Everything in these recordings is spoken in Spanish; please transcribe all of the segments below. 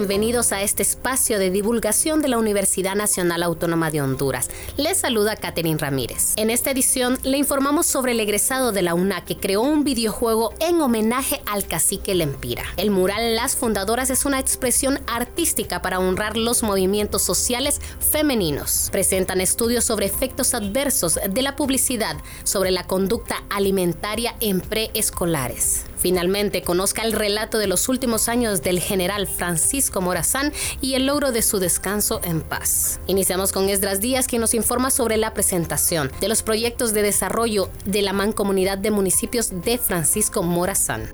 Bienvenidos a este espacio de divulgación de la Universidad Nacional Autónoma de Honduras. Les saluda Catherine Ramírez. En esta edición le informamos sobre el egresado de la UNA que creó un videojuego en homenaje al cacique Lempira. El mural Las Fundadoras es una expresión artística para honrar los movimientos sociales femeninos. Presentan estudios sobre efectos adversos de la publicidad sobre la conducta alimentaria en preescolares. Finalmente, conozca el relato de los últimos años del general Francisco Morazán y el logro de su descanso en paz. Iniciamos con Esdras Díaz, quien nos informa sobre la presentación de los proyectos de desarrollo de la Mancomunidad de Municipios de Francisco Morazán.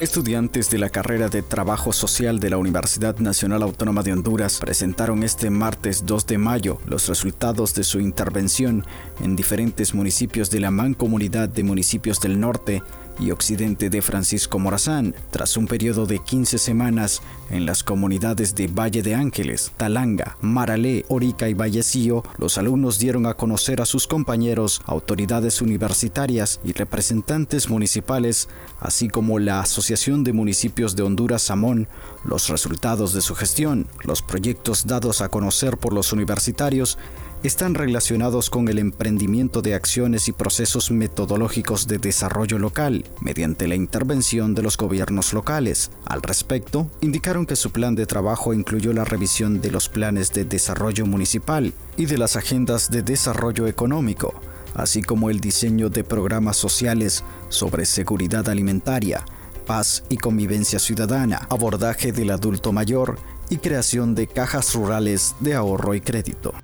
Estudiantes de la carrera de Trabajo Social de la Universidad Nacional Autónoma de Honduras presentaron este martes 2 de mayo los resultados de su intervención en diferentes municipios de la Mancomunidad de Municipios del Norte y occidente de Francisco Morazán, tras un periodo de 15 semanas en las comunidades de Valle de Ángeles, Talanga, Maralé, Orica y Vallecillo, los alumnos dieron a conocer a sus compañeros, autoridades universitarias y representantes municipales, así como la Asociación de Municipios de Honduras Samón, los resultados de su gestión, los proyectos dados a conocer por los universitarios están relacionados con el emprendimiento de acciones y procesos metodológicos de desarrollo local mediante la intervención de los gobiernos locales. Al respecto, indicaron que su plan de trabajo incluyó la revisión de los planes de desarrollo municipal y de las agendas de desarrollo económico, así como el diseño de programas sociales sobre seguridad alimentaria, paz y convivencia ciudadana, abordaje del adulto mayor y creación de cajas rurales de ahorro y crédito.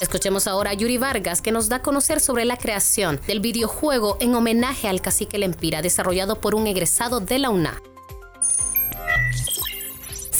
Escuchemos ahora a Yuri Vargas que nos da a conocer sobre la creación del videojuego en homenaje al cacique Lempira desarrollado por un egresado de la UNA.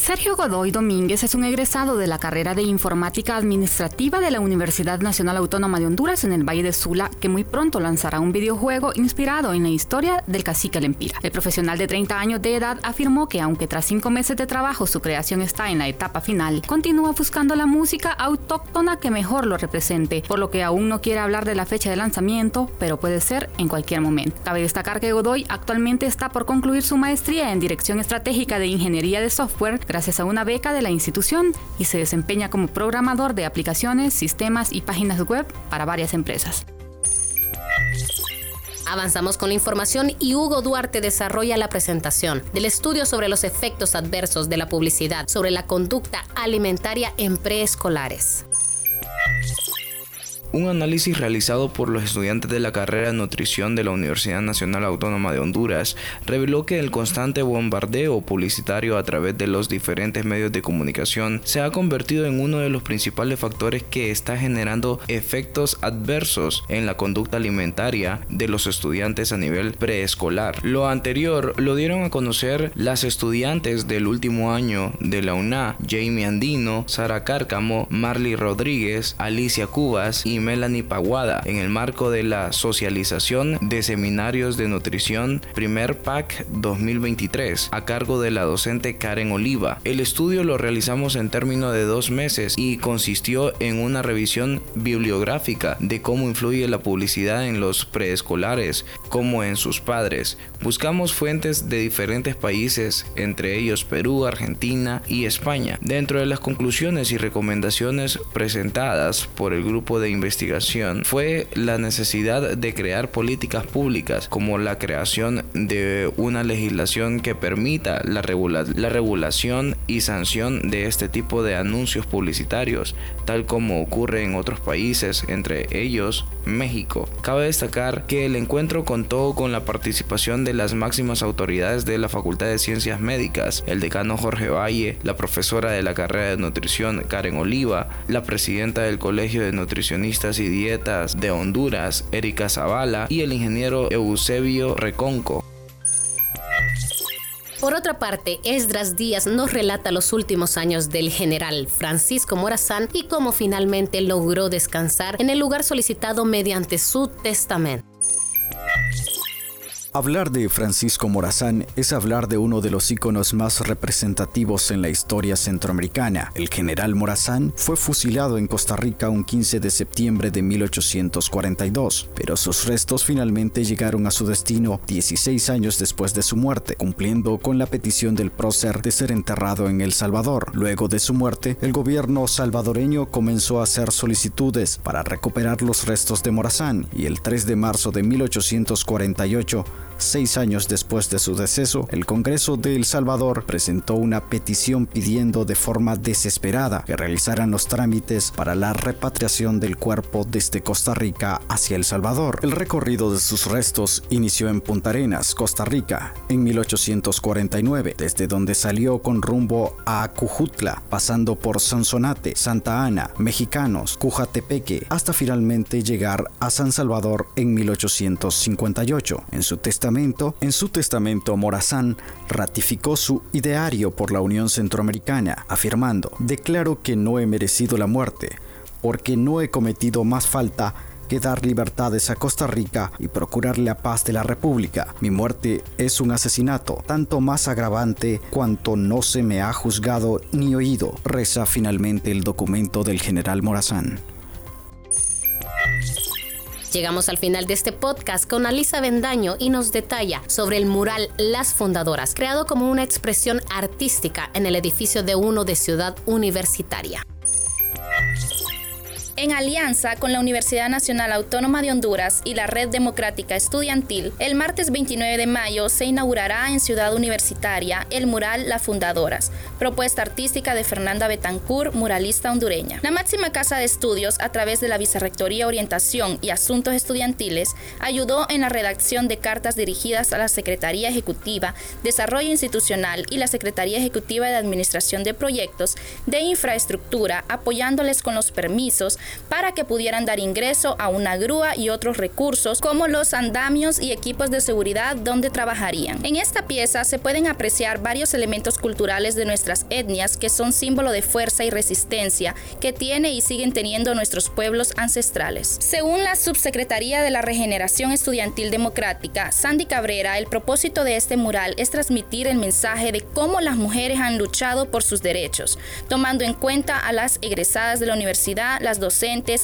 Sergio Godoy Domínguez es un egresado de la carrera de Informática Administrativa de la Universidad Nacional Autónoma de Honduras en el Valle de Sula, que muy pronto lanzará un videojuego inspirado en la historia del cacique Lempira. El profesional de 30 años de edad afirmó que aunque tras cinco meses de trabajo su creación está en la etapa final, continúa buscando la música autóctona que mejor lo represente, por lo que aún no quiere hablar de la fecha de lanzamiento, pero puede ser en cualquier momento. Cabe destacar que Godoy actualmente está por concluir su maestría en Dirección Estratégica de Ingeniería de Software gracias a una beca de la institución y se desempeña como programador de aplicaciones, sistemas y páginas web para varias empresas. Avanzamos con la información y Hugo Duarte desarrolla la presentación del estudio sobre los efectos adversos de la publicidad sobre la conducta alimentaria en preescolares. Un análisis realizado por los estudiantes de la carrera de nutrición de la Universidad Nacional Autónoma de Honduras reveló que el constante bombardeo publicitario a través de los diferentes medios de comunicación se ha convertido en uno de los principales factores que está generando efectos adversos en la conducta alimentaria de los estudiantes a nivel preescolar. Lo anterior lo dieron a conocer las estudiantes del último año de la UNA, Jamie Andino, Sara Cárcamo, Marley Rodríguez, Alicia Cubas y Melanie Paguada en el marco de la socialización de seminarios de nutrición primer PAC 2023 a cargo de la docente Karen Oliva. El estudio lo realizamos en términos de dos meses y consistió en una revisión bibliográfica de cómo influye la publicidad en los preescolares como en sus padres. Buscamos fuentes de diferentes países, entre ellos Perú, Argentina y España. Dentro de las conclusiones y recomendaciones presentadas por el grupo de investigación fue la necesidad de crear políticas públicas como la creación de una legislación que permita la, la regulación y sanción de este tipo de anuncios publicitarios, tal como ocurre en otros países, entre ellos México. Cabe destacar que el encuentro contó con la participación de las máximas autoridades de la Facultad de Ciencias Médicas, el decano Jorge Valle, la profesora de la carrera de nutrición Karen Oliva, la presidenta del Colegio de Nutricionistas y Dietas de Honduras, Erika Zavala, y el ingeniero Eusebio Reconco. Por otra parte, Esdras Díaz nos relata los últimos años del general Francisco Morazán y cómo finalmente logró descansar en el lugar solicitado mediante su testamento. Hablar de Francisco Morazán es hablar de uno de los íconos más representativos en la historia centroamericana. El general Morazán fue fusilado en Costa Rica un 15 de septiembre de 1842, pero sus restos finalmente llegaron a su destino 16 años después de su muerte, cumpliendo con la petición del prócer de ser enterrado en El Salvador. Luego de su muerte, el gobierno salvadoreño comenzó a hacer solicitudes para recuperar los restos de Morazán y el 3 de marzo de 1848 Seis años después de su deceso, el Congreso de El Salvador presentó una petición pidiendo de forma desesperada que realizaran los trámites para la repatriación del cuerpo desde Costa Rica hacia El Salvador. El recorrido de sus restos inició en Punta Arenas, Costa Rica, en 1849, desde donde salió con rumbo a Cujutla, pasando por Sonsonate, Santa Ana, Mexicanos, Cujatepeque, hasta finalmente llegar a San Salvador en 1858. En su testamento en su testamento Morazán ratificó su ideario por la Unión Centroamericana, afirmando, declaro que no he merecido la muerte, porque no he cometido más falta que dar libertades a Costa Rica y procurar la paz de la República. Mi muerte es un asesinato, tanto más agravante cuanto no se me ha juzgado ni oído, reza finalmente el documento del general Morazán. Llegamos al final de este podcast con Alisa Bendaño y nos detalla sobre el mural Las Fundadoras, creado como una expresión artística en el edificio de uno de Ciudad Universitaria. En alianza con la Universidad Nacional Autónoma de Honduras y la Red Democrática Estudiantil, el martes 29 de mayo se inaugurará en Ciudad Universitaria el mural La Fundadoras, propuesta artística de Fernanda Betancourt, muralista hondureña. La máxima casa de estudios, a través de la Vicerrectoría Orientación y Asuntos Estudiantiles, ayudó en la redacción de cartas dirigidas a la Secretaría Ejecutiva, Desarrollo Institucional y la Secretaría Ejecutiva de Administración de Proyectos de Infraestructura, apoyándoles con los permisos para que pudieran dar ingreso a una grúa y otros recursos como los andamios y equipos de seguridad donde trabajarían. En esta pieza se pueden apreciar varios elementos culturales de nuestras etnias que son símbolo de fuerza y resistencia que tiene y siguen teniendo nuestros pueblos ancestrales. Según la Subsecretaría de la Regeneración Estudiantil Democrática, Sandy Cabrera, el propósito de este mural es transmitir el mensaje de cómo las mujeres han luchado por sus derechos, tomando en cuenta a las egresadas de la universidad, las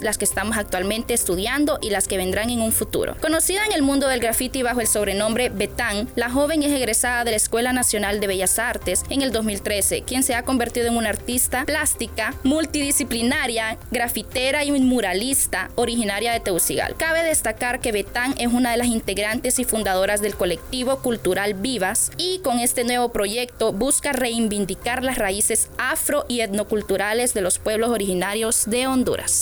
las que estamos actualmente estudiando y las que vendrán en un futuro. Conocida en el mundo del graffiti bajo el sobrenombre Betán, la joven es egresada de la Escuela Nacional de Bellas Artes en el 2013, quien se ha convertido en una artista plástica, multidisciplinaria, grafitera y muralista originaria de Teucigal. Cabe destacar que Betán es una de las integrantes y fundadoras del colectivo cultural Vivas y con este nuevo proyecto busca reivindicar las raíces afro y etnoculturales de los pueblos originarios de Honduras.